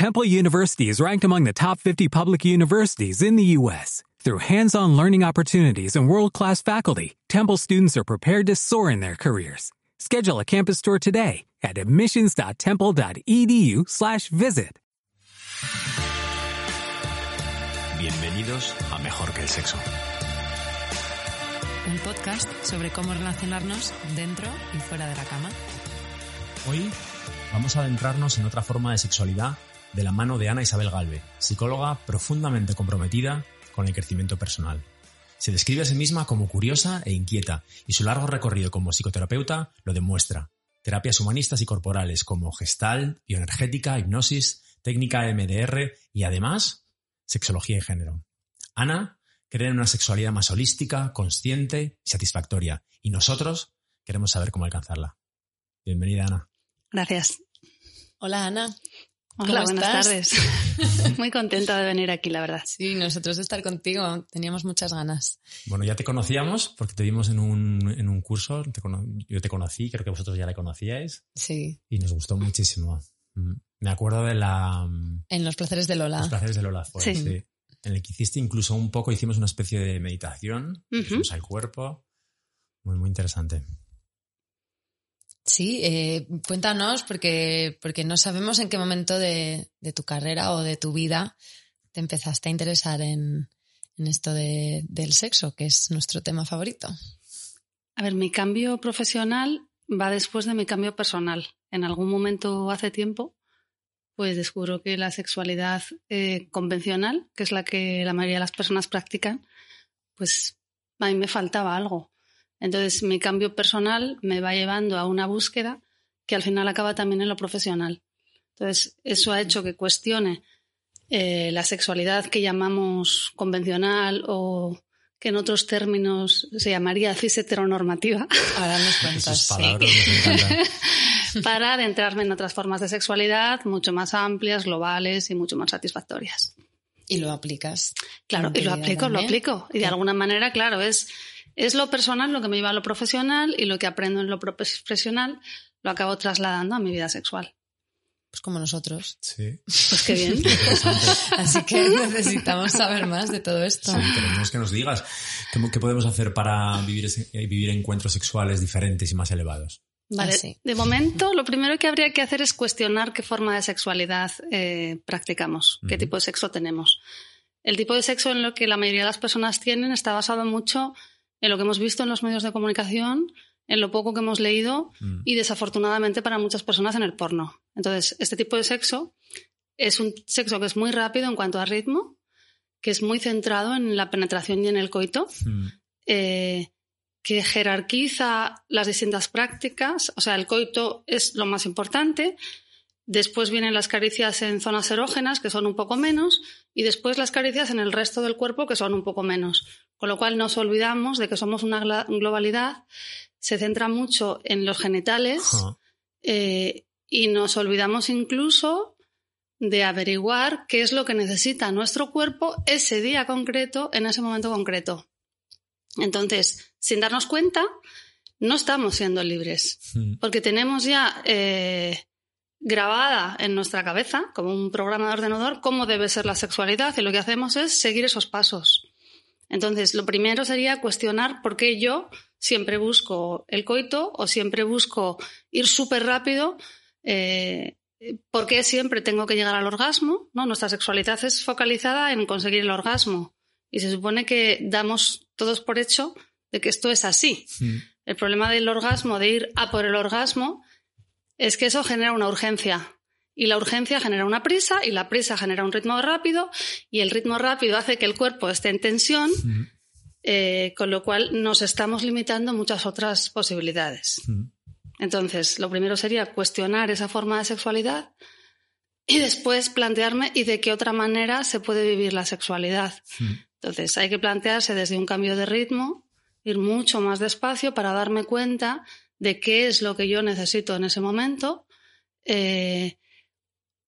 Temple University is ranked among the top 50 public universities in the U.S. Through hands-on learning opportunities and world-class faculty, Temple students are prepared to soar in their careers. Schedule a campus tour today at admissions.temple.edu/visit. Bienvenidos a Mejor que el sexo. Un podcast sobre cómo relacionarnos dentro y fuera de la cama. Hoy vamos a adentrarnos en otra forma de sexualidad de la mano de Ana Isabel Galve, psicóloga profundamente comprometida con el crecimiento personal. Se describe a sí misma como curiosa e inquieta y su largo recorrido como psicoterapeuta lo demuestra. Terapias humanistas y corporales como gestal, bioenergética, hipnosis, técnica MDR y además sexología y género. Ana cree en una sexualidad más holística, consciente y satisfactoria y nosotros queremos saber cómo alcanzarla. Bienvenida Ana. Gracias. Hola Ana. Hola, ¿Cómo buenas estás? tardes. Muy contenta de venir aquí, la verdad. Sí, nosotros de estar contigo teníamos muchas ganas. Bueno, ya te conocíamos porque te vimos en un, en un curso, te yo te conocí, creo que vosotros ya la conocíais Sí, y nos gustó muchísimo. Mm. Me acuerdo de la... mm, en Los placeres de Lola. Los placeres de Lola fue, Sí. sí. En el que hiciste incluso un poco, hicimos una especie de meditación, Ujú. fuimos al cuerpo. Muy, muy interesante. Sí, eh, cuéntanos porque, porque no sabemos en qué momento de, de tu carrera o de tu vida te empezaste a interesar en, en esto de- del sexo, que es nuestro tema favorito. A ver, mi cambio profesional va después de mi cambio personal. En algún momento hace tiempo, pues descubro que la sexualidad eh, convencional, que es la que la mayoría de las personas practican, pues a mí me faltaba algo. Entonces mi cambio personal me va llevando a una búsqueda que al final acaba también en lo profesional. Entonces eso ha hecho que cuestione eh, la sexualidad que llamamos convencional o que en otros términos se llamaría cis heteronormativa, Ahora nos cuentas. sí. palabras para adentrarme en otras formas de sexualidad mucho más amplias, globales y mucho más satisfactorias. Y lo aplicas. Claro, y lo aplico, lo también. aplico. Y de alguna manera, claro, es, es lo personal lo que me lleva a lo profesional y lo que aprendo en lo profesional lo acabo trasladando a mi vida sexual. Pues como nosotros. Sí. Pues qué bien. Así que necesitamos saber más de todo esto. Sí, queremos que nos digas qué, podemos hacer para vivir, eh, vivir encuentros sexuales diferentes y más elevados. Vale, Ah, sí. de momento lo primero que habría que hacer es cuestionar qué forma de sexualidad eh, practicamos, qué tipo de sexo tenemos. El tipo de sexo en lo que la mayoría de las personas tienen está basado mucho en lo que hemos visto en los medios de comunicación, en lo poco que hemos leído Mm. y desafortunadamente para muchas personas en el porno. Entonces, este tipo de sexo es un sexo que es muy rápido en cuanto a ritmo, que es muy centrado en la penetración y en el coito, Mm. eh, que jerarquiza las distintas prácticas. O sea, el coito es lo más importante. Después vienen las caricias en zonas erógenas, que son un poco menos, y después las caricias en el resto del cuerpo, que son un poco menos. Con lo cual nos olvidamos de que somos una globalidad, se centra mucho en los genitales eh, y nos olvidamos incluso de averiguar qué es lo que necesita nuestro cuerpo ese día concreto, en ese momento concreto. Entonces, sin darnos cuenta, no estamos siendo libres, Mm. porque tenemos ya eh, grabada en nuestra cabeza, como un programa de ordenador, cómo debe ser la sexualidad y lo que hacemos es seguir esos pasos. Entonces, lo primero sería cuestionar por qué yo siempre busco el coito o siempre busco ir súper rápido, eh, por qué siempre tengo que llegar al orgasmo. ¿no? Nuestra sexualidad es focalizada en conseguir el orgasmo y se supone que damos todos por hecho de que esto es así. El problema del orgasmo, de ir a por el orgasmo, es que eso genera una urgencia. Y la urgencia genera una prisa, y la prisa genera un ritmo rápido, y el ritmo rápido hace que el cuerpo esté en tensión, eh, con lo cual nos estamos limitando muchas otras posibilidades. Entonces, lo primero sería cuestionar esa forma de sexualidad y después plantearme y de qué otra manera se puede vivir la sexualidad. Entonces, hay que plantearse desde un cambio de ritmo, ir mucho más despacio para darme cuenta de qué es lo que yo necesito en ese momento. Eh,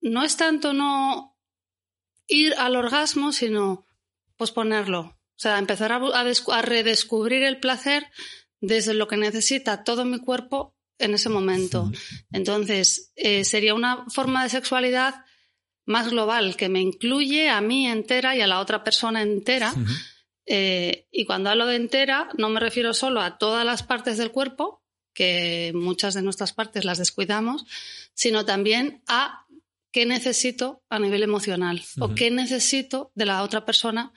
no es tanto no ir al orgasmo, sino posponerlo. O sea, empezar a, a redescubrir el placer desde lo que necesita todo mi cuerpo en ese momento. Entonces, eh, sería una forma de sexualidad más global que me incluye a mí entera y a la otra persona entera. Eh, y cuando hablo de entera, no me refiero solo a todas las partes del cuerpo, que muchas de nuestras partes las descuidamos, sino también a qué necesito a nivel emocional o qué necesito de la otra persona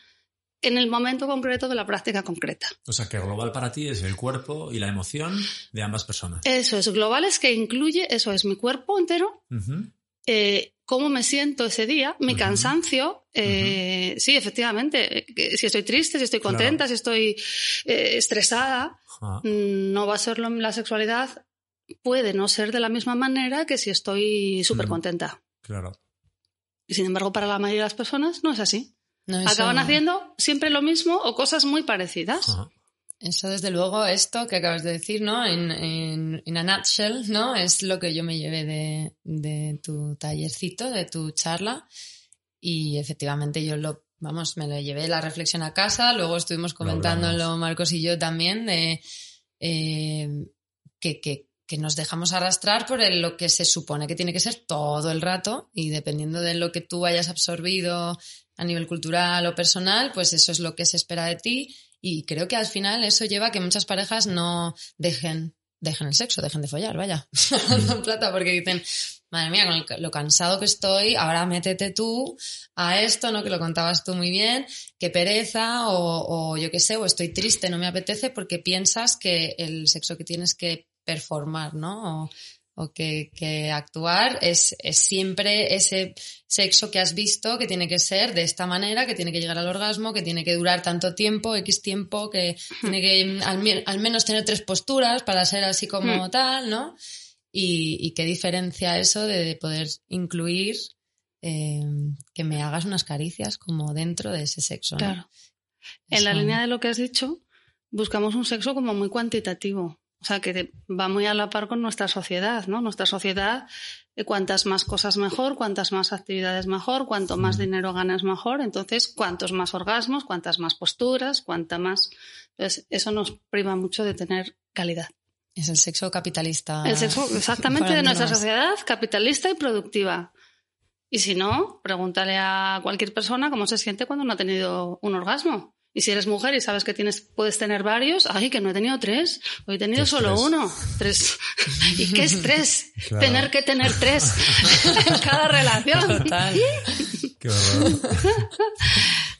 en el momento concreto de la práctica concreta. O sea, que global para ti es el cuerpo y la emoción de ambas personas. Eso es, global es que incluye, eso es, mi cuerpo entero, eh, cómo me siento ese día, mi cansancio, eh, sí, efectivamente, si estoy triste, si estoy contenta, si estoy eh, estresada, mm, no va a ser la sexualidad, puede no ser de la misma manera que si estoy súper contenta. Claro. Y sin embargo, para la mayoría de las personas no es así. Acaban haciendo siempre lo mismo o cosas muy parecidas. Eso, desde luego, esto que acabas de decir, ¿no? En, en, a nutshell, ¿no? Es lo que yo me llevé de, de tu tallercito, de tu charla. Y efectivamente yo lo, vamos, me lo llevé la reflexión a casa, luego estuvimos comentándolo Marcos y yo también, de eh, que, que, que nos dejamos arrastrar por lo que se supone que tiene que ser todo el rato y dependiendo de lo que tú hayas absorbido a nivel cultural o personal, pues eso es lo que se espera de ti y creo que al final eso lleva a que muchas parejas no dejen dejen el sexo, dejen de follar, vaya, mm. plata, porque dicen, madre mía, con lo cansado que estoy, ahora métete tú a esto, ¿no? Que lo contabas tú muy bien, qué pereza, o, o yo qué sé, o estoy triste, no me apetece, porque piensas que el sexo que tienes que performar, ¿no? O, que, que, actuar es, es, siempre ese sexo que has visto que tiene que ser de esta manera, que tiene que llegar al orgasmo, que tiene que durar tanto tiempo, X tiempo, que tiene que al, al menos tener tres posturas para ser así como hmm. tal, ¿no? Y, y, qué diferencia eso de poder incluir eh, que me hagas unas caricias como dentro de ese sexo. ¿no? Claro. En la línea de lo que has dicho, buscamos un sexo como muy cuantitativo. O sea, que va muy a la par con nuestra sociedad, ¿no? Nuestra sociedad, eh, cuantas más cosas mejor, cuantas más actividades mejor, cuanto más dinero ganas mejor, entonces cuantos más orgasmos, cuantas más posturas, cuanta más... Entonces, eso nos priva mucho de tener calidad. Es el sexo capitalista. El sexo exactamente de nuestra sociedad, capitalista y productiva. Y si no, pregúntale a cualquier persona cómo se siente cuando no ha tenido un orgasmo. Y si eres mujer y sabes que tienes, puedes tener varios, ay, que no he tenido tres, hoy he tenido solo uno. Tres. ¿Y qué es tres? Tener que tener tres en cada relación. Total. Qué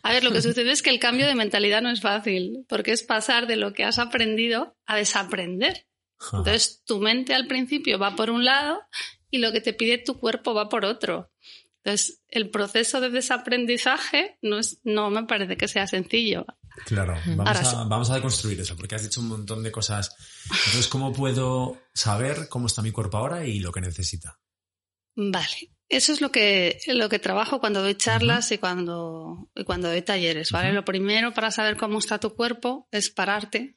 a ver, lo que sucede es que el cambio de mentalidad no es fácil, porque es pasar de lo que has aprendido a desaprender. Entonces, tu mente al principio va por un lado y lo que te pide tu cuerpo va por otro. Entonces, el proceso de desaprendizaje no, es, no me parece que sea sencillo. Claro, vamos a, vamos a deconstruir eso, porque has dicho un montón de cosas. Entonces, ¿cómo puedo saber cómo está mi cuerpo ahora y lo que necesita? Vale, eso es lo que, lo que trabajo cuando doy charlas y, cuando, y cuando doy talleres, ¿vale? Lo primero para saber cómo está tu cuerpo es pararte.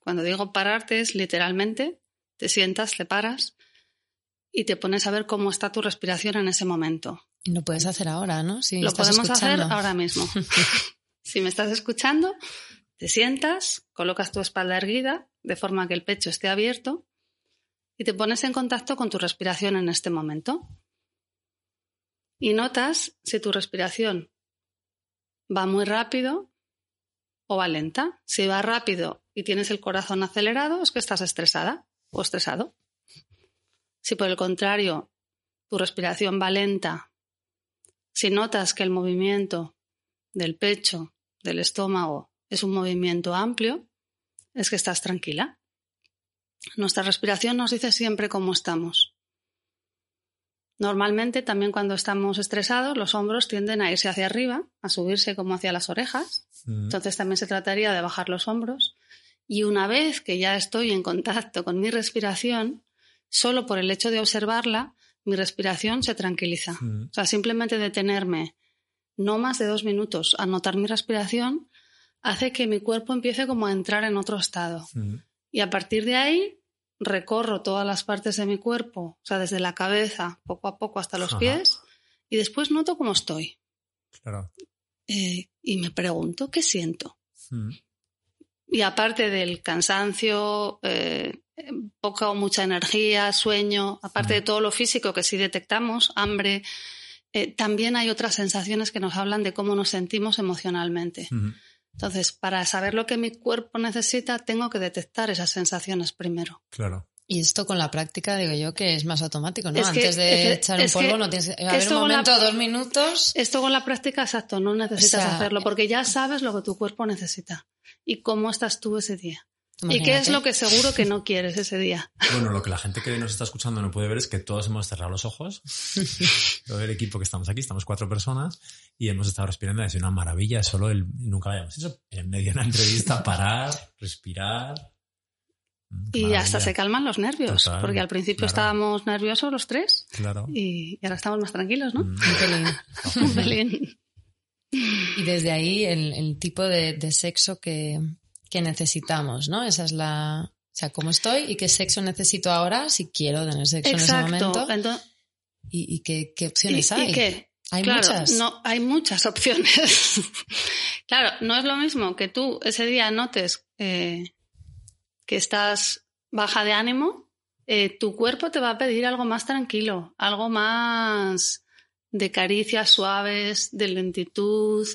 Cuando digo pararte es literalmente, te sientas, te paras y te pones a ver cómo está tu respiración en ese momento. Lo puedes hacer ahora, ¿no? Si lo podemos hacer ahora mismo. si me estás escuchando, te sientas, colocas tu espalda erguida de forma que el pecho esté abierto y te pones en contacto con tu respiración en este momento. Y notas si tu respiración va muy rápido o va lenta. Si va rápido y tienes el corazón acelerado, es que estás estresada o estresado. Si por el contrario tu respiración va lenta si notas que el movimiento del pecho, del estómago, es un movimiento amplio, es que estás tranquila. Nuestra respiración nos dice siempre cómo estamos. Normalmente también cuando estamos estresados los hombros tienden a irse hacia arriba, a subirse como hacia las orejas. Mm. Entonces también se trataría de bajar los hombros. Y una vez que ya estoy en contacto con mi respiración, solo por el hecho de observarla, mi respiración se tranquiliza. O sea, simplemente detenerme no más de dos minutos a notar mi respiración hace que mi cuerpo empiece como a entrar en otro estado. Y a partir de ahí recorro todas las partes de mi cuerpo, o sea, desde la cabeza, poco a poco hasta los pies, y después noto cómo estoy. Claro. Eh, y me pregunto, ¿qué siento? Y aparte del cansancio, eh, poca o mucha energía, sueño, aparte de todo lo físico que sí detectamos, hambre, eh, también hay otras sensaciones que nos hablan de cómo nos sentimos emocionalmente. Entonces, para saber lo que mi cuerpo necesita, tengo que detectar esas sensaciones primero. Claro. Y esto con la práctica, digo yo, que es más automático, ¿no? Es que- Antes de es echar un polvo que- no tienes que... A ver, un con la- momento, dos minutos... Esto con la práctica, exacto, no necesitas O sea, hacerlo porque ya sabes lo que tu cuerpo necesita y cómo estás tú ese día. Y qué es lo que seguro que no quieres ese día. Bueno, lo que la gente que nos está escuchando no puede ver es que todos hemos cerrado los ojos. Todo el equipo que estamos aquí, estamos cuatro personas y hemos estado respirando. Es una maravilla, es solo el. Nunca vayamos eso. En medio de una entrevista, parar, respirar. Mm, qué Y maravilla. hasta se calman los nervios, Total, porque al principio claro. estábamos nerviosos los tres Claro. y ahora estamos más tranquilos, ¿no? Mm, Un pelín. Un pelín. Y desde ahí el, el tipo de, de sexo que, que necesitamos, ¿no? Esa es la... O sea, cómo estoy y qué sexo necesito ahora si quiero tener sexo en ese momento Entonces, y, y qué, qué ¿y, opciones hay. y qué? Hay claro, muchas. No, hay muchas opciones. claro, no es lo mismo que tú ese día notes eh, que estás baja de ánimo, eh, tu cuerpo te va a pedir algo más tranquilo, algo más de caricias suaves, de lentitud,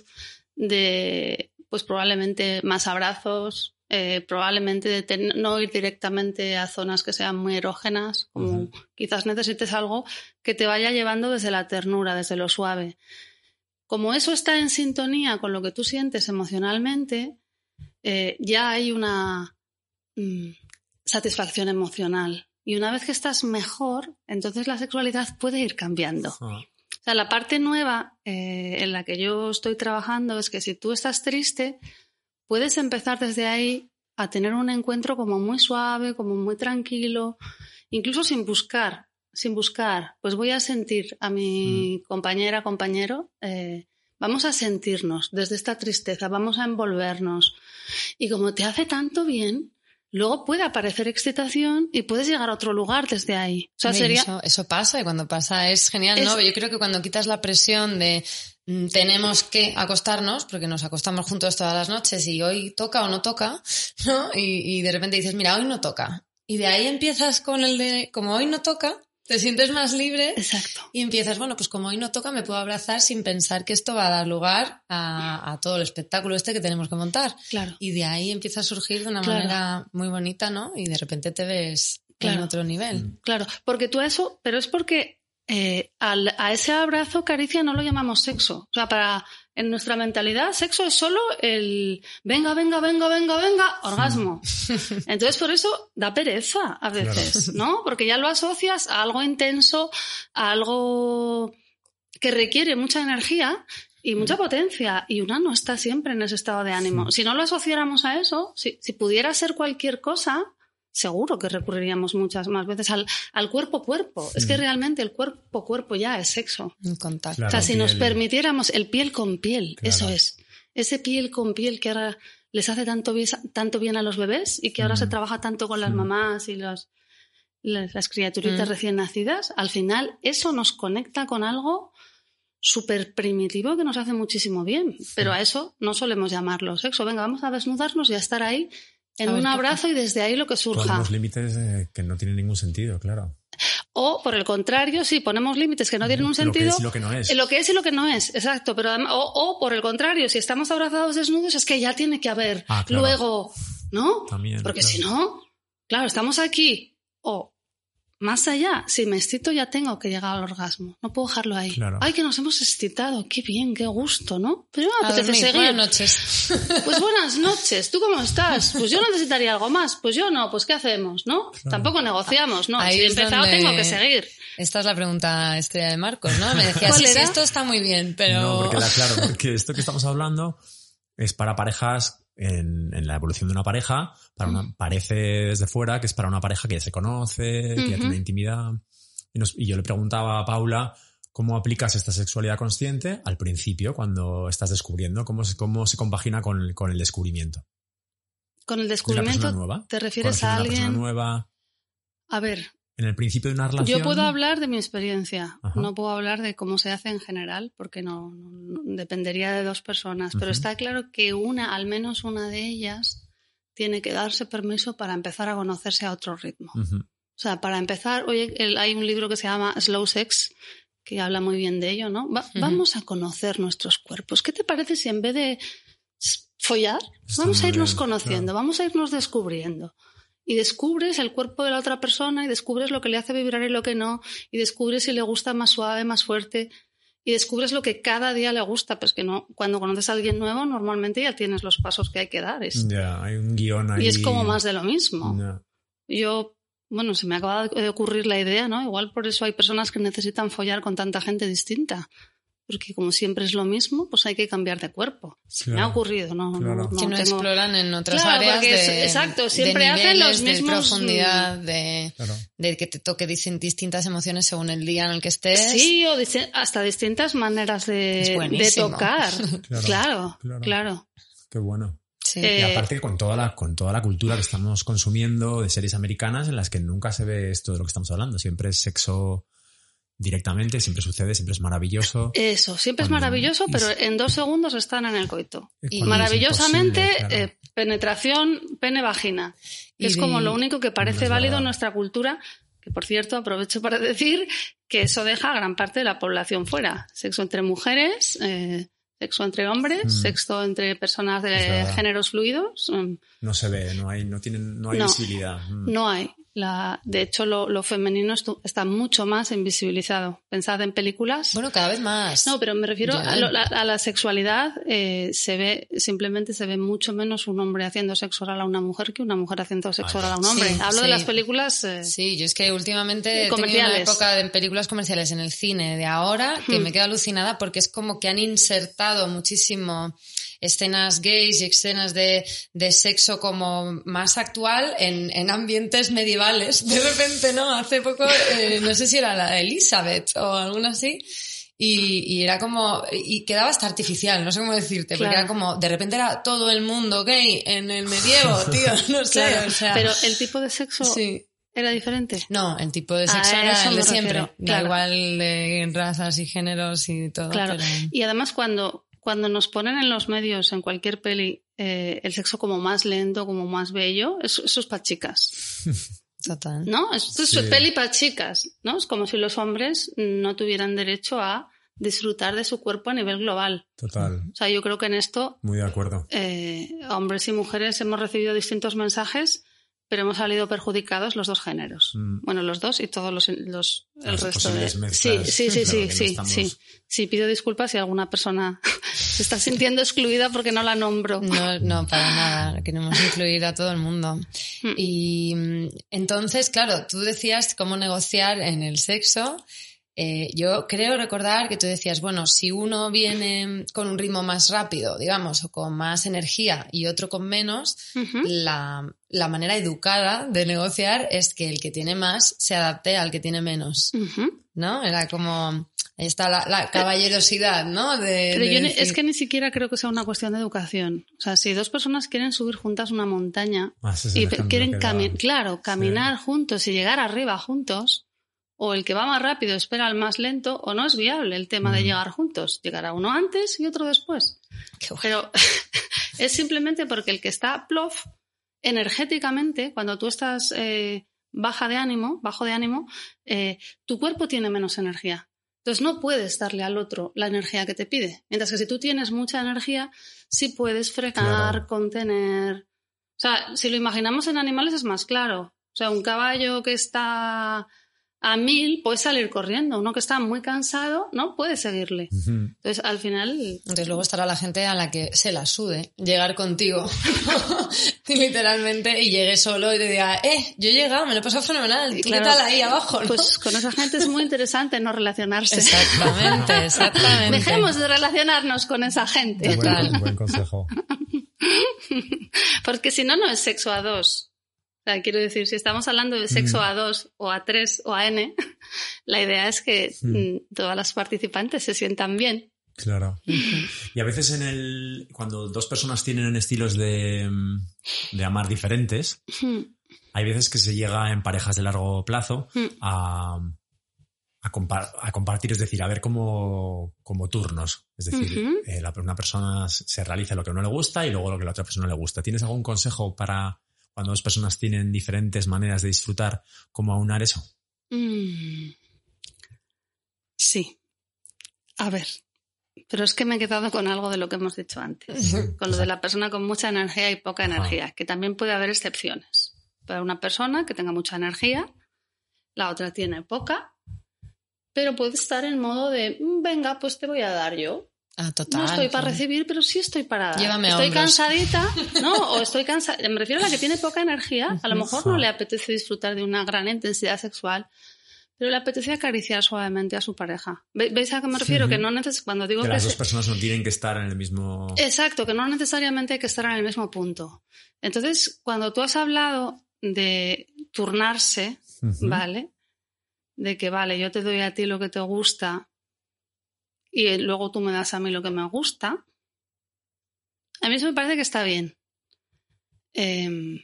de pues probablemente más abrazos, eh, probablemente no ir directamente a zonas que sean muy erógenas, como quizás necesites algo que te vaya llevando desde la ternura, desde lo suave. Como eso está en sintonía con lo que tú sientes emocionalmente, eh, ya hay una mm, satisfacción emocional. Y una vez que estás mejor, entonces la sexualidad puede ir cambiando. ah, O sea, la parte nueva eh, en la que yo estoy trabajando es que si tú estás triste, puedes empezar desde ahí a tener un encuentro como muy suave, como muy tranquilo, incluso sin buscar, sin buscar. Pues voy a sentir a mi compañera, compañero, eh, vamos a sentirnos desde esta tristeza, vamos a envolvernos. Y como te hace tanto bien, luego puede aparecer excitación y puedes llegar a otro lugar desde ahí. O sea, Hombre, sería... eso, eso pasa y cuando pasa es genial, Es- ¿no? Yo creo que cuando quitas la presión de mm, tenemos que acostarnos, porque nos acostamos juntos todas las noches y hoy toca o no toca, ¿no? Y, y de repente dices, mira, hoy no toca. Y de ahí empiezas con el de, como hoy no toca, te sientes más libre Exacto. y empiezas, bueno, pues como hoy no toca, me puedo abrazar sin pensar que esto va a dar lugar a, a todo el espectáculo este que tenemos que montar. Claro. Y de ahí empieza a surgir de una Claro. manera muy bonita, ¿no? Y de repente te ves en Claro. otro nivel. Mm. Claro, porque tú a eso, pero es porque eh, al- a ese abrazo, caricia, no lo llamamos sexo. O sea, para en nuestra mentalidad, sexo es solo el venga, venga, venga, venga, venga, orgasmo. Entonces, por eso da pereza a veces, ¿no? Porque ya lo asocias a algo intenso, a algo que requiere mucha energía y mucha potencia. Y una no está siempre en ese estado de ánimo. Si no lo asociáramos a eso, si, si pudiera ser cualquier cosa, seguro que recurriríamos muchas más veces al, al cuerpo-cuerpo. Es que Mm. realmente el cuerpo-cuerpo ya es sexo. En contacto. Claro, o sea, si nos permitiéramos el piel con piel, Claro. eso es. Ese piel con piel que ahora les hace tanto bien, tanto bien a los bebés y que ahora Mm. se trabaja tanto con las Mm. mamás y los, las, las criaturitas Mm. recién nacidas, al final eso nos conecta con algo súper primitivo que nos hace muchísimo bien. Pero a eso no solemos llamarlo sexo. Venga, vamos a desnudarnos y a estar ahí en un abrazo y desde ahí lo que surja. Ponemos límites eh, que no tienen ningún sentido, claro. O por el contrario, sí, ponemos límites que no tienen un Lo que sentido. es y lo que no es. Lo que es y lo que no es, exacto. Pero además- o, o por el contrario, si estamos abrazados desnudos, es que ya tiene que haber Ah, claro. luego, ¿no? También, Porque claro. si no, claro, estamos aquí. O más allá, si me excito ya tengo que llegar al orgasmo. No puedo dejarlo ahí. Claro. Ay, que nos hemos excitado. Qué bien, qué gusto, ¿no? Pero me A apetece dormir. seguir. Buenas noches. Pues buenas noches, ¿tú cómo estás? Pues yo necesitaría algo más, pues yo no, pues ¿qué hacemos? ¿no? Tampoco negociamos, ¿no? Ahí si he empezado donde- tengo que seguir. Esta es la pregunta estrella de Marcos, ¿no? Me decía, ¿Cuál sí, sí, esto está muy bien, pero... No, porque da claro, porque esto que estamos hablando es para parejas en, en la evolución de una pareja, para una, parece desde fuera que es para una pareja que ya se conoce, que ya tiene intimidad. Y, nos- y yo le preguntaba a Paula cómo aplicas esta sexualidad consciente al principio, cuando estás descubriendo, cómo se, cómo se compagina con, el- con el descubrimiento. Con el De descubrimiento, persona nueva. ¿te refieres a una alguien? nueva. A ver, En el principio de una relación. yo puedo hablar de mi experiencia, Ajá. no puedo hablar de cómo se hace en general, porque no, dependería de dos personas, pero está claro que una, al menos una de ellas, tiene que darse permiso para empezar a conocerse a otro ritmo. O sea, para empezar, oye, el- hay un libro que se llama Slow Sex, que habla muy bien de ello, ¿no? Vamos a conocer nuestros cuerpos. ¿Qué te parece si en vez de follar, vamos a irnos conociendo, vamos a irnos descubriendo? Y descubres el cuerpo de la otra persona y descubres lo que le hace vibrar y lo que no, y descubres si le gusta más suave, más fuerte, y descubres lo que cada día le gusta, pues que no, cuando conoces a alguien nuevo, normalmente ya tienes los pasos que hay que dar. ya, hay un guion ahí. Y es como más de lo mismo. Yo, bueno, se me acaba de ocurrir la idea, ¿no? Igual por eso hay personas que necesitan follar con tanta gente distinta porque como siempre es lo mismo, pues hay que cambiar de cuerpo. me ha ocurrido, ¿no? que no exploran en otras áreas de, Exacto, siempre hacen los mismos... De profundidad, de, de, que te toque distintas emociones según el día en el que estés. Sí, o hasta distintas maneras de, de tocar. claro, claro, Qué bueno. Y eh, aparte con toda la con toda la cultura que estamos consumiendo de series americanas en las que nunca se ve esto de lo que estamos hablando, siempre es sexo directamente, siempre sucede, siempre es maravilloso. Eso, siempre es maravilloso, pero en dos segundos están en el coito. Y maravillosamente, eh, penetración pene-vagina. Es como lo único que parece válido en nuestra cultura, que por cierto aprovecho para decir que eso deja a gran parte de la población fuera. Sexo entre mujeres, eh, sexo entre hombres, mm. sexo entre personas de géneros fluidos. Mm. No se ve, no hay, no tienen, no hay visibilidad. Mm. No hay. La, de hecho, lo, femenino está mucho más invisibilizado. Pensad en películas. Bueno, cada vez más. No, pero me refiero a, la, sexualidad. Eh, se ve, simplemente se ve mucho menos un hombre haciendo sexo oral a una mujer que una mujer haciendo sexo oral a un hombre. Hablo de las películas. Eh, sí, yo es que últimamente he tenido una época de películas comerciales en el cine de ahora que hmm. me quedo alucinada porque es como que han insertado muchísimo escenas gays y escenas de, de sexo como más actual en, en, ambientes medievales. De repente, ¿no? Hace poco, eh, no sé si era la de Elizabeth o alguna así. Y, y, era como, y quedaba hasta artificial, no sé cómo decirte, porque era como, de repente era todo el mundo gay en el medievo, tío, no sé, o sea. Pero el tipo de sexo sí. ¿Era diferente? No, el tipo de sexo era el de siempre. Da igual de razas y géneros y todo. Claro. Y además cuando, cuando nos ponen en los medios, en cualquier peli, eh, el sexo como más lento, como más bello, eso, es para chicas. Total. ¿No? Esto es peli para chicas, ¿no? Es como si los hombres no tuvieran derecho a disfrutar de su cuerpo a nivel global. Total. O sea, yo creo que en esto... Muy de acuerdo. Eh, hombres y mujeres hemos recibido distintos mensajes pero hemos salido perjudicados los dos géneros. Mm. Bueno, los dos y todos los, los el resto de. Sí, sí, sí, sí, sí, sí. Sí, pido disculpas si alguna persona se está sintiendo excluida porque no la nombro. No, no, para nada. Queremos incluir a todo el mundo. Mm. Y mm, entonces, claro, tú decías cómo negociar en el sexo eh, yo creo recordar que tú decías, bueno, si uno viene con un ritmo más rápido, digamos, o con más energía y otro con menos, la, manera educada de negociar es que el que tiene más se adapte al que tiene menos. ¿No? Era como. Ahí está la, caballerosidad, ¿no? Pero yo es que ni siquiera creo que sea una cuestión de educación. O sea, si dos personas quieren subir juntas una montaña ah, y quieren caminar, claro, caminar juntos y llegar arriba juntos, o el que va más rápido espera al más lento, o no es viable el tema de llegar juntos. Llegará uno antes y otro después. Pero es simplemente porque el que está plof, energéticamente, cuando tú estás eh, baja de ánimo, bajo de ánimo, eh, tu cuerpo tiene menos energía. Entonces no puedes darle al otro la energía que te pide. Mientras que si tú tienes mucha energía, sí puedes frenar, contener. O sea, si lo imaginamos en animales es más claro. O sea, un caballo que está a mil puede salir corriendo. Uno que está muy cansado no puede seguirle. Entonces, al final. Entonces, luego estará la gente a la que se la sude llegar contigo, literalmente, y llegue solo y te diga, eh, yo he llegado, me lo he pasado fenomenal. ¿Tú qué tal ahí abajo? Pues con esa gente es muy interesante no relacionarse. Exactamente, exactamente. Dejemos de relacionarnos con esa gente. Buen, buen consejo. Porque si no, no es sexo a dos quiero decir, si estamos hablando de sexo mm. a dos o a tres o a n, la idea es que mm. Mm, todas las participantes se sientan bien. Claro. Y a veces en el. cuando dos personas tienen estilos de, de amar diferentes, hay veces que se llega en parejas de largo plazo a, a, compartir, es decir, a ver como, como turnos. Es decir, eh, una persona se realiza lo que a uno le gusta y luego lo que a la otra persona le gusta. ¿Tienes algún consejo para cuando dos personas tienen diferentes maneras de disfrutar, cómo aunar eso? Mm. Sí. A ver, pero es que me he quedado con algo de lo que hemos dicho antes, con lo de la persona con mucha energía y poca energía, que también puede haber excepciones. Para una persona que tenga mucha energía, la otra tiene poca, pero puede estar en modo de, "Mm, venga, pues te voy a dar yo. Ah, total. No estoy para recibir, pero sí estoy para dar. Llévame a estoy hombros. cansadita, ¿no? O estoy cansada. Me refiero a la que tiene poca energía. A lo mejor no le apetece disfrutar de una gran intensidad sexual, pero le apetece acariciar suavemente a su pareja. ¿Ve- ¿Veis a qué me refiero? Que no neces cuando digo Que que las se- dos personas no tienen que estar en el mismo... Exacto, que no necesariamente hay que estar en el mismo punto. Entonces, cuando tú has hablado de turnarse. ¿vale? De que, vale, yo te doy a ti lo que te gusta y luego tú me das a mí lo que me gusta, a mí eso me parece que está bien. Em,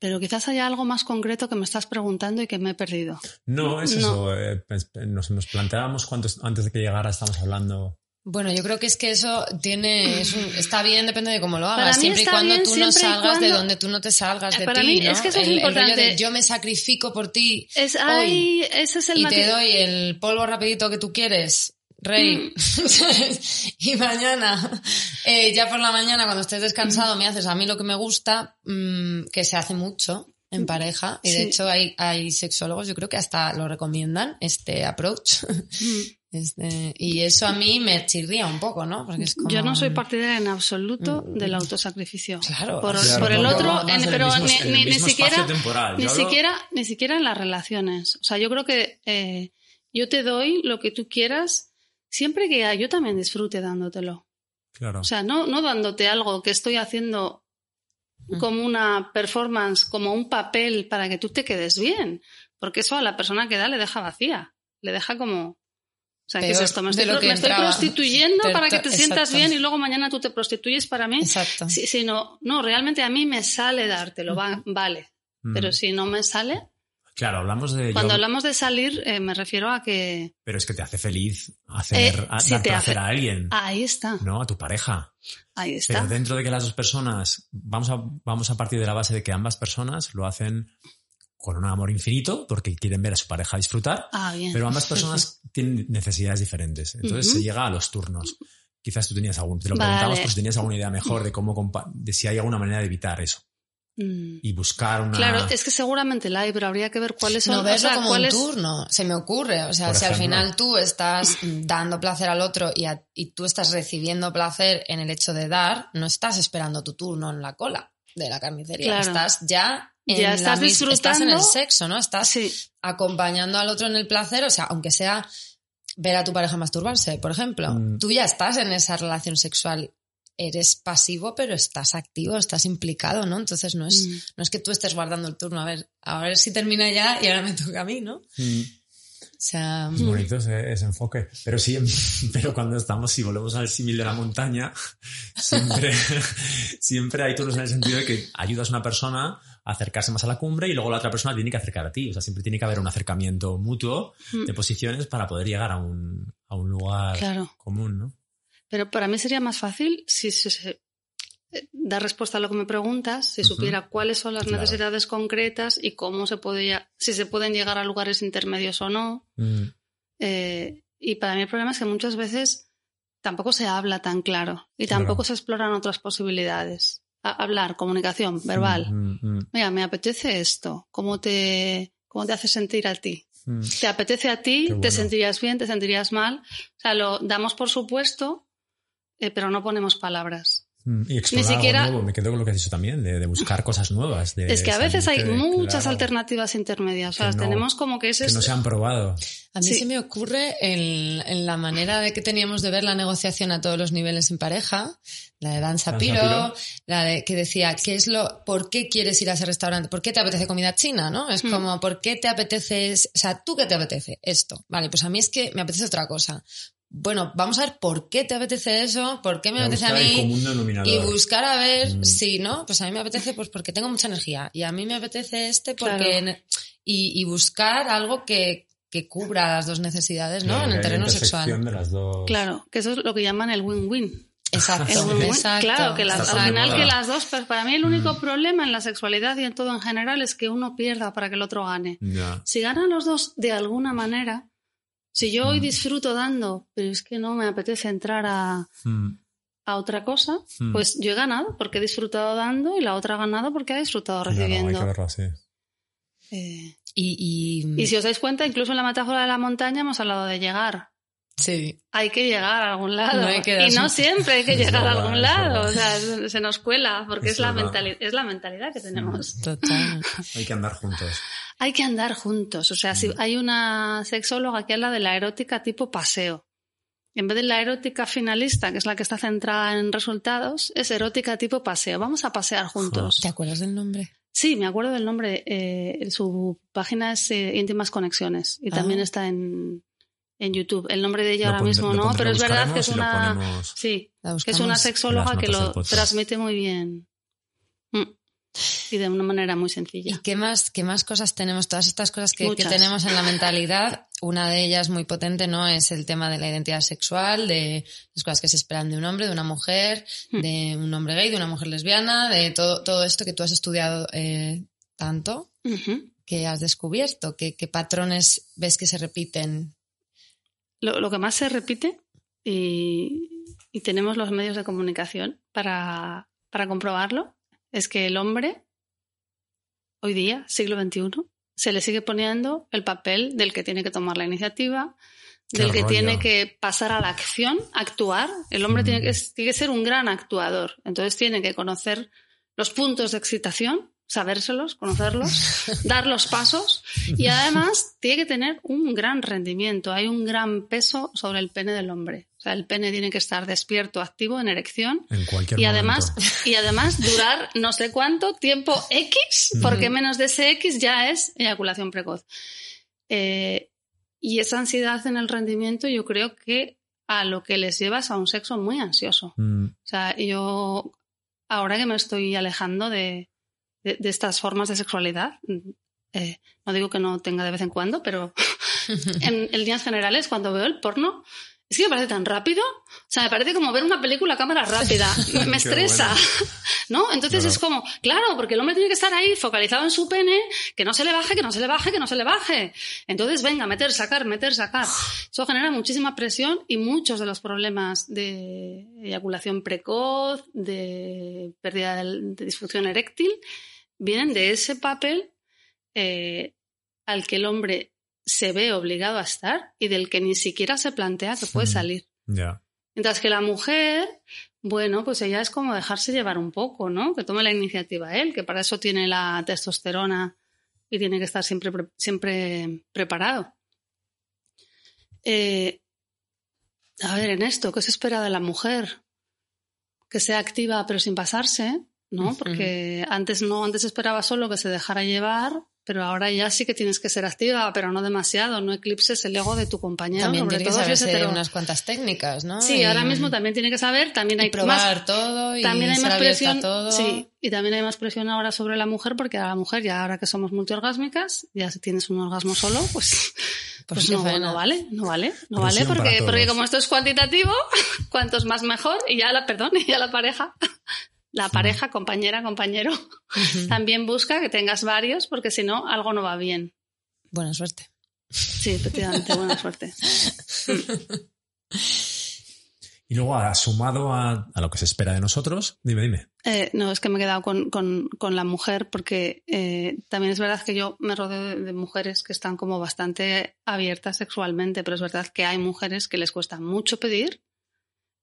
pero quizás haya algo más concreto que me estás preguntando y que me he perdido. No, es No. eso. eh, pues, nos, nos planteábamos cuántos antes de que llegara estamos hablando. Bueno, yo creo que es que eso tiene, es un- está bien, depende de cómo lo hagas, siempre y cuando bien tú no salgas de donde tú no te salgas de Para ti, mí ¿no? es que eso es el, el rollo importante. de yo me sacrifico por ti Es, hoy ay, ese es el y matiz- te doy el polvo rapidito que tú quieres, rey. Mm. y mañana, eh, ya por la mañana cuando estés descansado me haces a mí lo que me gusta, mm, que se hace mucho en pareja y de Mm. Hecho hay, hay sexólogos, yo creo que hasta lo recomiendan, este approach. Mm. Este, y eso a mí me chirría un poco, ¿no? Porque es como... Yo no soy partidaria en absoluto del autosacrificio. Claro, Por, claro, por el otro, en- pero mismo- ni, ni- siquiera, ni hablo- siquiera, ni siquiera en las relaciones. O sea, yo creo que eh, yo te doy lo que tú quieras siempre que yo también disfrute dándotelo. Claro. O sea, no, no dándote algo que estoy haciendo Mm. como una performance, como un papel para que tú te quedes bien. Porque eso a la persona que da le deja vacía. Le deja como... O sea, ¿qué es Peor esto? Me estoy, lo pro- que me estoy entraba. prostituyendo Pero para que te sientas exacto. bien y luego mañana tú te prostituyes para mí. Exacto. Sí, no, no, realmente a mí me sale dártelo, va- vale. Mm. Pero si no me sale, Claro, hablamos de. cuando yo- hablamos de salir, eh, me refiero a que Pero es que te hace feliz hacer, Eh, a- dar te placer hace- a alguien, ahí está, ¿no? A tu pareja. ahí está. Pero dentro de que las dos personas, vamos a, vamos a partir de la base de que ambas personas lo hacen con un amor infinito, porque quieren ver a su pareja disfrutar, Ah, bien. pero ambas personas tienen necesidades diferentes. Entonces se llega a los turnos. Quizás tú tenías algún, te lo Vale. preguntamos por si tenías alguna idea mejor de cómo, compa- de si hay alguna manera de evitar eso Mm. y buscar una. Claro, es que seguramente la hay, pero habría que ver cuáles son. No o verlo sea, como un turno, se me ocurre. O sea, Por si al final tú estás dando placer al otro y, a- y tú estás recibiendo placer en el hecho de dar, no estás esperando tu turno en la cola de la carnicería. Claro. Estás ya en Ya la estás Estás en el disfrutando. sexo, ¿no? Estás Sí, acompañando al otro en el placer, o sea, aunque sea ver a tu pareja masturbarse, por ejemplo, Mm. tú ya estás en esa relación sexual. Eres pasivo, pero estás activo, estás implicado, ¿no? Entonces no es, Mm. no es que tú estés guardando el turno, a ver, a ver si termina ya y ahora me toca a mí, ¿no? Mm. O sea, Es bonito ese, ese enfoque. Pero sí, pero cuando estamos, si volvemos al símil de la montaña, siempre, siempre hay turnos en el sentido de que ayudas a una persona a acercarse más a la cumbre y luego la otra persona tiene que acercar a ti. O sea, siempre tiene que haber un acercamiento mutuo de posiciones para poder llegar a un, a un lugar claro. común, ¿no? Pero para mí sería más fácil si se, dar respuesta a lo que me preguntas, si supiera cuáles son las Claro. necesidades concretas y cómo se ya- si se pueden llegar a lugares intermedios o no. Mm, Eh, y para mí el problema es que muchas veces tampoco se habla tan claro y Claro. tampoco se exploran otras posibilidades. A- hablar, comunicación, verbal. Mira, me apetece esto. ¿Cómo te, cómo te hace sentir a ti? mm. ¿Te apetece a ti? ¿Te sentirías bien? ¿Te sentirías mal? O sea, lo damos por supuesto, eh, pero no ponemos palabras. Mm, Y explorar siquiera- algo nuevo. Me quedo con lo que has dicho también, de, de buscar cosas nuevas. de es que a veces hay de- muchas claro, alternativas intermedias. O sea, no- tenemos como que ese Que no se han probado. a mí Sí. se me ocurre en, en la manera de que teníamos de ver la negociación a todos los niveles en pareja, la de Dan Sapiro, la de que decía, ¿qué es lo, por qué quieres ir a ese restaurante? ¿Por qué te apetece comida china, no? Es Mm. como, ¿por qué te apetece, o sea, tú qué te apetece esto? Vale, pues a mí es que me apetece otra cosa. Bueno, vamos a ver por qué te apetece eso, por qué me apetece a mí. Y buscar a ver Mm. si, ¿no? Pues a mí me apetece pues porque tengo mucha energía. Y a mí me apetece este porque... Claro. Y, y buscar algo que, que cubra las dos necesidades, ¿no? Claro, en el terreno sexual. de las dos. Claro, que eso es lo que llaman el win-win. Exacto, exacto. Claro, que las- al final que las dos, pues para mí el único Mm. problema en la sexualidad y en todo en general es que uno pierda para que el otro gane. Ya. Si ganan los dos de alguna manera, Si yo hoy Mm. disfruto dando, pero es que no me apetece entrar a, Mm, a otra cosa, mm. pues yo he ganado porque he disfrutado dando y la otra ha ganado porque ha disfrutado Claro, hay recibiendo. que verlo así. Eh, Y, y, y si os dais cuenta, incluso en la metáfora de la montaña hemos hablado de llegar. Sí, Hay que llegar a algún lado. No hay que y no siempre hay que Es llegar a algún lado. verdad. O sea, se nos cuela porque Es es, la, verdad. mentali- es la mentalidad que tenemos. total. Hay que andar juntos. Hay que andar juntos. O sea, si Mm. hay una sexóloga que habla de la erótica tipo paseo. En vez de la erótica finalista, que es la que está centrada en resultados, es erótica tipo paseo. Vamos a pasear juntos. ¿Te acuerdas del nombre? Sí, me acuerdo del nombre. eh, su página es eh, Íntimas Conexiones y Ah. también está en, en YouTube. El nombre de ella Lo ahora pondré- mismo no, pero es verdad que es y una, sí, que es una sexóloga que lo transmite muy bien Mm. y de una manera muy ¿Y sencilla. qué más, qué más cosas tenemos? Todas estas cosas que, que tenemos en la mentalidad, una de ellas muy potente, ¿no? Es el tema de la identidad sexual, de las cosas que se esperan de un hombre, de una mujer, Hmm. de un hombre gay, de una mujer lesbiana, de todo, todo esto que tú has estudiado eh, tanto, Ujú. que has descubierto, ¿Qué, qué patrones ves que se repiten. Lo, lo que más se repite y, y tenemos los medios de comunicación para, para comprobarlo es que el hombre, hoy día, siglo XXI, se le sigue poniendo el papel del que tiene que tomar la iniciativa, del que rollo. tiene que pasar a la acción, actuar. El hombre Mm. tiene, que, tiene que ser un gran actuador. Entonces tiene que conocer los puntos de excitación, sabérselos, conocerlos, dar los pasos y además tiene que tener un gran rendimiento. Hay un gran peso sobre el pene del hombre. O sea, el pene tiene que estar despierto, activo, en erección En cualquier y además, y además durar no sé cuánto tiempo X, porque menos de ese X ya es eyaculación precoz. Eh, y esa ansiedad en el rendimiento yo creo que a lo que les lleva es a un sexo muy ansioso. Mm, O sea, yo ahora que me estoy alejando de, de- de estas formas de sexualidad, eh, no digo que no tenga de vez en cuando, pero en, en líneas generales, cuando veo el porno, es que me parece tan rápido. O sea, me parece como ver una película a cámara rápida. Me, me estresa. ¿No? Entonces Claro. es como, claro, porque el hombre tiene que estar ahí focalizado en su pene, que no se le baje, que no se le baje, que no se le baje. Entonces, venga, meter, sacar, meter, sacar. Eso genera muchísima presión y muchos de los problemas de eyaculación precoz, de pérdida de disfunción eréctil, vienen de ese papel eh, al que el hombre se ve obligado a estar y del que ni siquiera se plantea que puede salir. ya. Mientras que la mujer, bueno, pues ella es como dejarse llevar un poco, ¿no? Que tome la iniciativa él, que para eso tiene la testosterona y tiene que estar siempre, pre- siempre preparado. Eh, a ver, en esto, ¿qué se espera de la mujer? Que sea activa pero sin pasarse, ¿no? Porque antes no, antes esperaba solo que se dejara llevar, pero ahora ya sí que tienes que ser activa, pero no demasiado, no eclipses el ego de tu compañero. También sobre tiene que todo hetero. unas cuantas técnicas, ¿no? Sí, Y- ahora mismo también tiene que saber, también y hay probar más, todo y también hay ser más presión, todo. sí, y también hay más presión ahora sobre la mujer porque a la mujer ya ahora que somos multiorgásmicas, ya si tienes un orgasmo solo, pues Pues pues no, no vale, no vale, no vale porque porque como esto es cuantitativo, cuantos más mejor y ya la perdón, y ya la pareja la pareja, compañera, compañero, también busca que tengas varios porque si no, algo no va bien. Buena suerte. Sí, efectivamente, buena suerte. Y luego, ah, sumado a, a lo que se espera de nosotros, dime, dime. Eh, no, es que me he quedado con, con- con la mujer porque eh, también es verdad que yo me rodeo de, de mujeres que están como bastante abiertas sexualmente, pero es verdad que hay mujeres que les cuesta mucho pedir,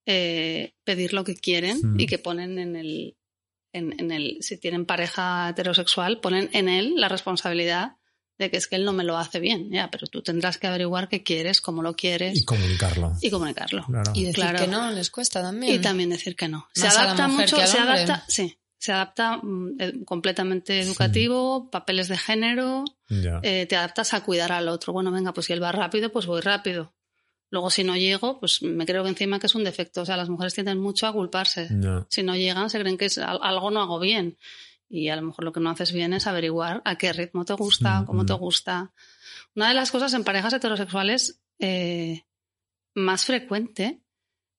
eh, pedir lo que quieren y que ponen en el, en, en el, si tienen pareja heterosexual, ponen en él la responsabilidad de que es que él no me lo hace bien, ya, pero tú tendrás que averiguar qué quieres, cómo lo quieres Y comunicarlo. y comunicarlo. Claro. Y decir Claro. que no les cuesta también. Y también decir que no. Se Más a la adapta mujer mucho, que al se adapta, sí, se adapta mm, eh, completamente educativo, papeles de género, eh, te adaptas a cuidar al otro. Bueno, venga, pues si él va rápido, pues voy rápido. Luego si no llego, pues me creo que encima que es un defecto. O sea, las mujeres tienden mucho a culparse. Si no llegan, se creen que es, al- algo no hago bien. Y a lo mejor lo que no haces bien es averiguar a qué ritmo te gusta, Mm, cómo te mm. gusta. Una de las cosas en parejas heterosexuales eh, más frecuente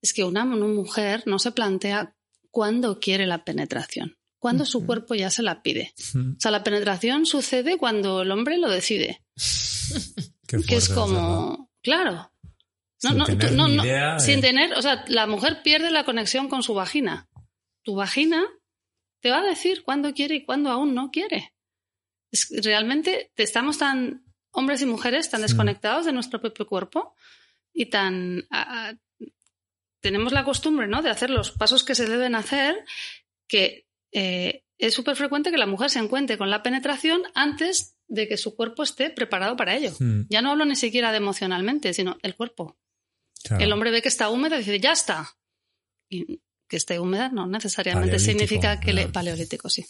es que una, una mujer no se plantea cuándo quiere la penetración, cuándo su cuerpo ya se la pide. Mm, O sea, la penetración sucede cuando el hombre lo decide, que es como, Claro. No, Sin no, tener tú- no, ni no, idea de- sin tener, o sea, la mujer pierde la conexión con su vagina. Tu vagina te va a decir cuándo quiere y cuándo aún no quiere. Es, realmente te estamos tan, hombres y mujeres, tan Sí. desconectados de nuestro propio cuerpo y tan... a- a- tenemos la costumbre, ¿no? De hacer los pasos que se deben hacer, que eh, es súper frecuente que la mujer se encuentre con la penetración antes de que su cuerpo esté preparado para ello. Mm, Ya no hablo ni siquiera de emocionalmente, sino el cuerpo. Claro. El hombre ve que está húmeda y dice, ya está. Y que esté húmeda no necesariamente significa que le... Paleolítico, sí.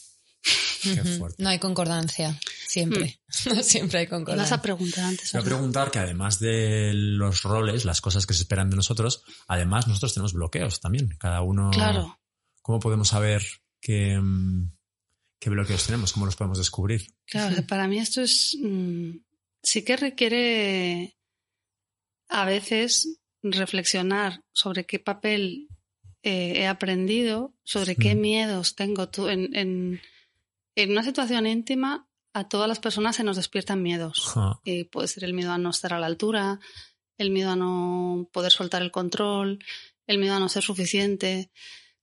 Qué fuerte. No hay concordancia, siempre. No siempre hay Y vas concordancia. a preguntar antes. Te voy preguntar que además de los roles, las cosas que se esperan de nosotros, además nosotros tenemos bloqueos también. Cada uno. Claro. ¿Cómo podemos saber qué, mm, qué bloqueos tenemos? ¿Cómo los podemos descubrir? Claro, que para mí esto es. mm, sí que requiere a veces reflexionar sobre qué papel eh, he aprendido, sobre qué Mm. miedos tengo. Tú, en, en, en una situación íntima, a todas las personas se nos despiertan miedos. Y puede ser el miedo a no estar a la altura, el miedo a no poder soltar el control, el miedo a no ser suficiente.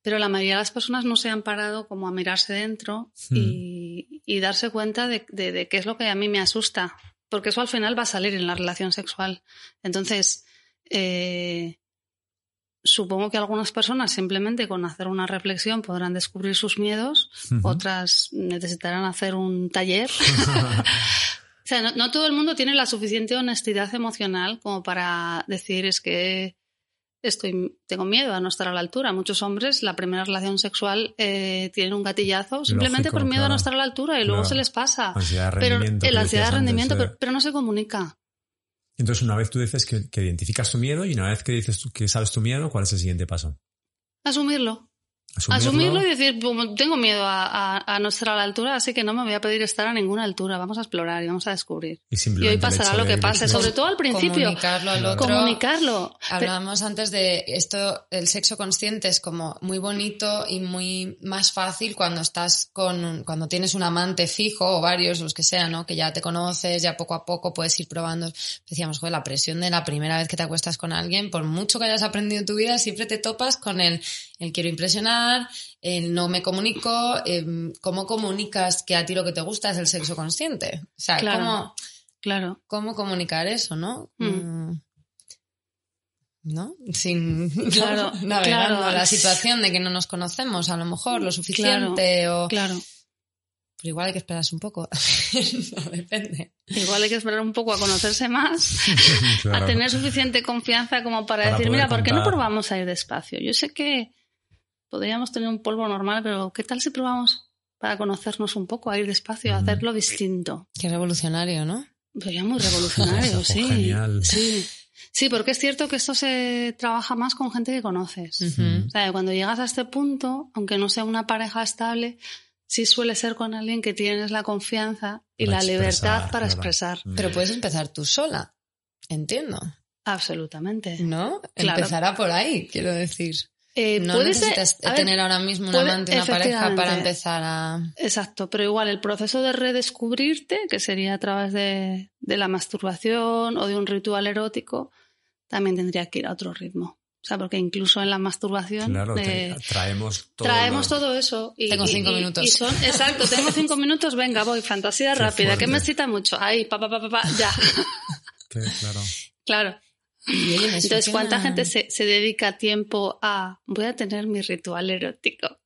Pero la mayoría de las personas no se han parado como a mirarse dentro y, y darse cuenta de, de- de qué es lo que a mí me asusta. Porque eso al final va a salir en la relación sexual. Entonces, eh, supongo que algunas personas simplemente con hacer una reflexión podrán descubrir sus miedos, otras necesitarán hacer un taller. O sea, no, no todo el mundo tiene la suficiente honestidad emocional como para decir es que estoy, tengo miedo a no estar a la altura. Muchos hombres, la primera relación sexual eh, tienen un gatillazo simplemente Lógico, por miedo a no estar a la altura y luego Claro. se les pasa. Ansiedad de Pero rendimiento. el ansiedad rendimiento, antes, pero, pero no se comunica. Entonces, una vez tú dices que, que identificas tu miedo y una vez que dices que sabes tu miedo, ¿cuál es el siguiente paso? Asumirlo. Asumirlo y decir, "Pum, tengo miedo a, a- a no estar a la altura, así que no me voy a pedir estar a ninguna altura. Vamos a explorar y vamos a descubrir. Y, hoy pasará lo que pase, sobre todo al principio. Comunicarlo al otro. Comunicarlo. Hablábamos antes de esto, el sexo consciente es como muy bonito y muy más fácil cuando estás con, un- cuando tienes un amante fijo o varios, los que sean, ¿no? Que ya te conoces, ya poco a poco puedes ir probando. Decíamos, joder, la presión de la primera vez que te acuestas con alguien, por mucho que hayas aprendido en tu vida, siempre te topas con el, el quiero impresionar, el no me comunico, cómo comunicas que a ti lo que te gusta es el sexo consciente. O sea, Claro. cómo, Claro. cómo comunicar eso, ¿no? Mm. Mm. ¿No? Sin Claro, navegando claro. la situación de que no nos conocemos a lo mejor lo suficiente o Claro. pero igual hay que esperarse un poco. no, depende. Igual hay que esperar un poco a conocerse más, Claro. a tener suficiente confianza como para, Para decir, mira, ¿por qué no probamos a ir despacio? Yo sé que podríamos tener un polvo normal, pero ¿qué tal si probamos para conocernos un poco, a ir despacio, a Ujú. hacerlo distinto? Qué revolucionario, ¿no? Sería muy revolucionario, sí. genial. Sí. Sí, porque es cierto que esto se trabaja más con gente que conoces. Ujú. O sea, cuando llegas a este punto, aunque no sea una pareja estable, sí suele ser con alguien que tienes la confianza y Para la expresar, libertad para claro. expresar. Mm. Pero puedes empezar tú sola. Entiendo. Absolutamente. ¿No? Claro. Empezará por ahí, quiero decir. Eh, No puede ser- necesitas ver, tener ahora mismo un puede- amante, una pareja para empezar a. Exacto, pero igual el proceso de redescubrirte, que sería a través de, de la masturbación o de un ritual erótico, también tendría que ir a otro ritmo. O sea, porque incluso en la masturbación Claro, eh, te- traemos todo. traemos lo- todo eso. Y, Tengo cinco y- minutos. y son, exacto, tengo cinco minutos, venga, voy, fantasía Qué rápida, fuerte. que me excita mucho. Ahí, pa, pa, pa, pa, pa, ya. claro. claro. Entonces, ¿cuánta gente se, se dedica tiempo a voy a tener mi ritual erótico?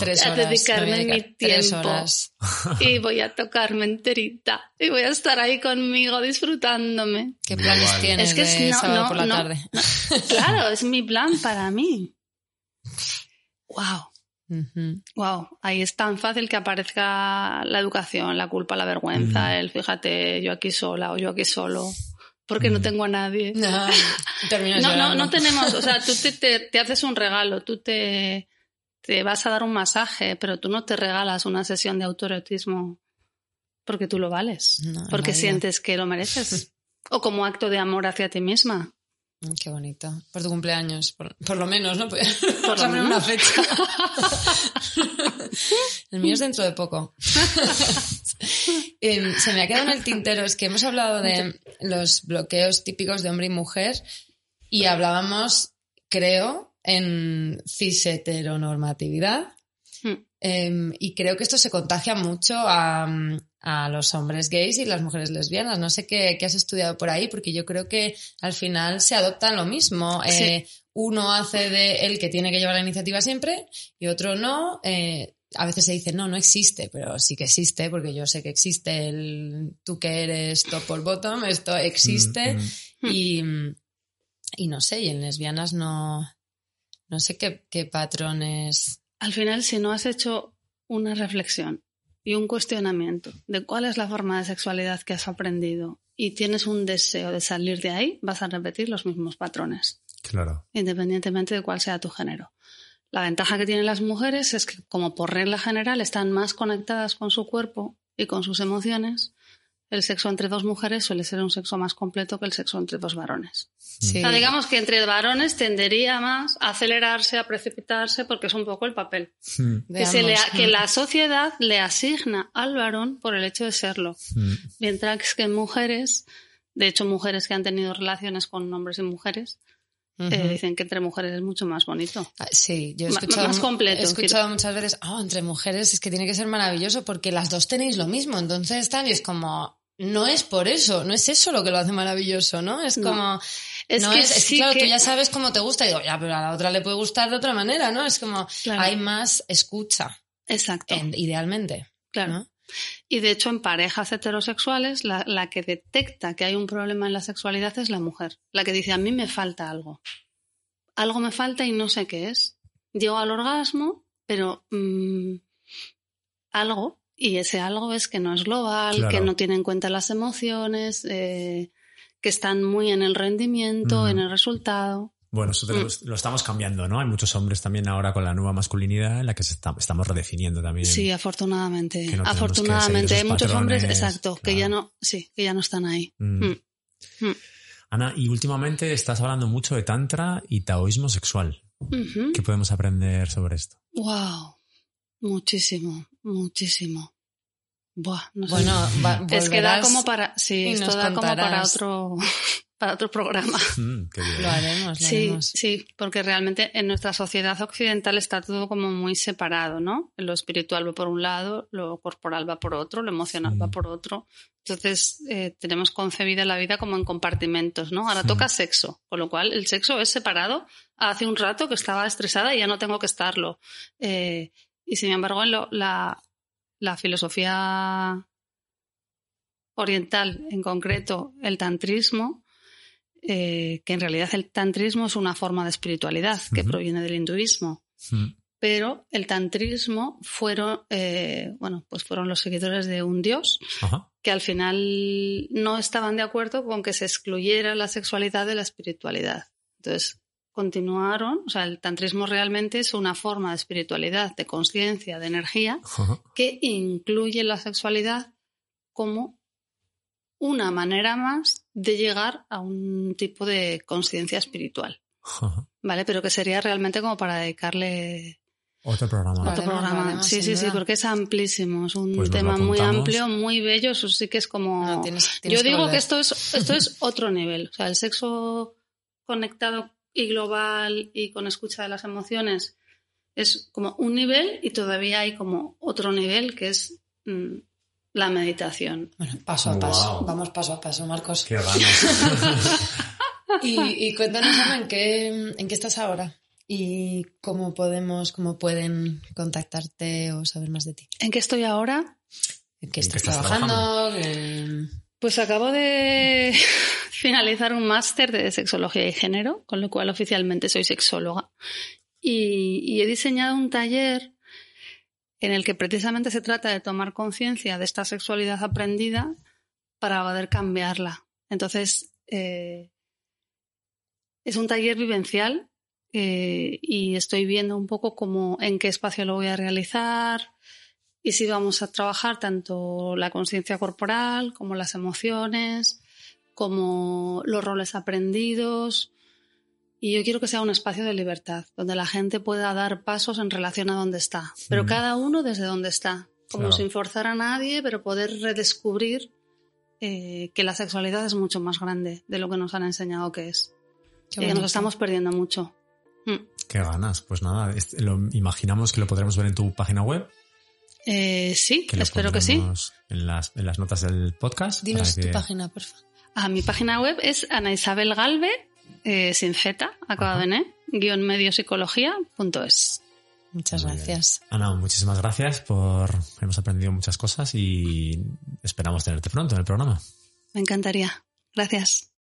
Tres a horas. dedicarme a mi dedicar tres tiempo. horas. y voy a tocarme enterita y voy a estar ahí conmigo disfrutándome. ¿Qué planes Igual. tienes Es que de es- no, sábado no, por la no. tarde? Claro, es mi plan para mí. Wow, wow. Ahí es tan fácil que aparezca la educación, la culpa, la vergüenza, Mm. el fíjate, yo aquí sola o yo aquí solo, porque no Mm. tengo a nadie. No, terminas No, no, llorando. no tenemos, o sea, tú te, te- te haces un regalo, tú te, te vas a dar un masaje, pero tú no te regalas una sesión de autoerotismo porque tú lo vales, No, porque sientes que lo mereces. O como acto de amor hacia ti misma. Mm, Qué bonito. Por tu cumpleaños, por, por lo menos, ¿no? Por lo menos. una fecha. El mío es dentro de poco. Em, se me ha quedado en el tintero, es que hemos hablado de los bloqueos típicos de hombre y mujer y hablábamos, creo, en cis-heteronormatividad. Hmm. Em, y creo que esto se contagia mucho a, a los hombres gays y las mujeres lesbianas. No sé qué, qué has estudiado por ahí, porque yo creo que al final se adoptan lo mismo. Sí. Eh, uno hace de el que tiene que llevar la iniciativa siempre y otro no. Eh, a veces se dice, no, no existe, pero sí que existe, porque yo sé que existe el tú que eres top or bottom, esto existe Mm, mm. y, y no sé, y en lesbianas no, no sé qué, qué patrones. Al final, si no has hecho una reflexión y un cuestionamiento de cuál es la forma de sexualidad que has aprendido y tienes un deseo de salir de ahí, vas a repetir los mismos patrones, Claro. independientemente de cuál sea tu género. La ventaja que tienen las mujeres es que, como por regla general, están más conectadas con su cuerpo y con sus emociones. El sexo entre dos mujeres suele ser un sexo más completo que el sexo entre dos varones. Sí. O sea, digamos que entre varones tendería más a acelerarse, a precipitarse, porque es un poco el papel que, se le Veamos. a- que la sociedad le asigna al varón por el hecho de serlo. Mientras que en mujeres, de hecho mujeres que han tenido relaciones con hombres y mujeres, eh, dicen que entre mujeres es mucho más bonito. Ah, Sí, yo he escuchado, más completo, he escuchado muchas veces, oh, entre mujeres es que tiene que ser maravilloso porque las dos tenéis lo mismo, entonces tal, y es como, no es por eso, no es eso lo que lo hace maravilloso, ¿no? Es No. como, Es no que es, es que, sí claro, que- tú ya sabes cómo te gusta, y digo, ya, pero a la otra le puede gustar de otra manera, ¿no? Es como, Claro. hay más escucha, Exacto. en- idealmente, claro. ¿no? Y de hecho, en parejas heterosexuales, la, la que detecta que hay un problema en la sexualidad es la mujer. La que dice, a mí me falta algo. Algo me falta y no sé qué es. Llego al orgasmo, pero mm, algo, y ese algo es que no es global, Claro. que no tiene en cuenta las emociones, eh, que están muy en el rendimiento, Mm. en el resultado. Bueno, eso tenemos- lo estamos cambiando, ¿no? Hay muchos hombres también ahora con la nueva masculinidad en la que se está- estamos redefiniendo también. Sí, afortunadamente. No afortunadamente. Hay muchos hombres, exacto, que ya no, sí, que ya no están ahí. Mm. Mm. Mm. Ana, y últimamente estás hablando mucho de tantra y taoísmo sexual. ¿Qué podemos aprender sobre esto? Wow, muchísimo, muchísimo. Buah, no sé. Bueno, va- es que da como para, sí, esto da como para otro, para otro programa. Mm, qué bien. Lo haremos, lo Sí, haremos. sí, porque realmente en nuestra sociedad occidental está todo como muy separado, ¿no? Lo espiritual va por un lado, lo corporal va por otro, lo emocional Mm. va por otro. Entonces eh, tenemos concebida la vida como en compartimentos, ¿no? Ahora Mm. toca sexo, con lo cual el sexo es separado. Hace un rato que estaba estresada y ya no tengo que estarlo. Eh, y sin embargo, en lo- la, la filosofía oriental, en concreto el tantrismo, eh, que en realidad el tantrismo es una forma de espiritualidad que proviene del hinduismo. Mm, Pero el tantrismo fueron, eh, bueno, pues fueron los seguidores de un dios que al final no estaban de acuerdo con que se excluyera la sexualidad de la espiritualidad. Entonces, continuaron, o sea, el tantrismo realmente es una forma de espiritualidad, de conciencia, de energía, que incluye la sexualidad como una manera más de llegar a un tipo de conciencia espiritual. ¿vale? Pero que sería realmente como para dedicarle Otro programa. Otro programa. sí, sí, sí, duda. porque es amplísimo, es un Pues tema muy amplio, muy bello, eso sí que es como... No, tienes- tienes Yo digo volver. que esto es, esto es otro nivel, o sea, el sexo conectado y global y con escucha de las emociones es como un nivel y todavía hay como otro nivel que es mm, la meditación. Bueno, paso a paso. Vamos paso a paso, Marcos. Qué. Y, y cuéntanos, Ana, ¿en qué, ¿en qué estás ahora? ¿Y cómo podemos, cómo pueden contactarte o saber más de ti? ¿En qué estoy ahora? ¿En qué ¿En qué estás, trabajando? ¿En- Pues acabo de finalizar un máster de sexología y género, con lo cual oficialmente soy sexóloga. Y, he diseñado un taller en el que precisamente se trata de tomar conciencia de esta sexualidad aprendida para poder cambiarla. Entonces, eh, es un taller vivencial eh, y estoy viendo un poco cómo, en qué espacio lo voy a realizar, y si vamos a trabajar tanto la conciencia corporal como las emociones, como los roles aprendidos. Y yo quiero que sea un espacio de libertad, donde la gente pueda dar pasos en relación a donde está, pero Mm. cada uno desde donde está. como Claro. sin forzar a nadie, pero poder redescubrir eh, que la sexualidad es mucho más grande de lo que nos han enseñado que es. Qué y que nos estamos perdiendo mucho. Mm. Qué ganas. Pues nada, este- lo, imaginamos que lo podremos ver en tu página web. Eh, sí, Que espero que sí. En las, en las notas del podcast. Dinos tu página, por favor. Ah, mi página web es Ana Isabel Galve, eh, sin Z, acabado Ajá. en E, guion mediopsicología.es. Muchas Muy bien. gracias. Ana, muchísimas gracias por... Hemos aprendido muchas cosas y esperamos tenerte pronto en el programa. Me encantaría. Gracias.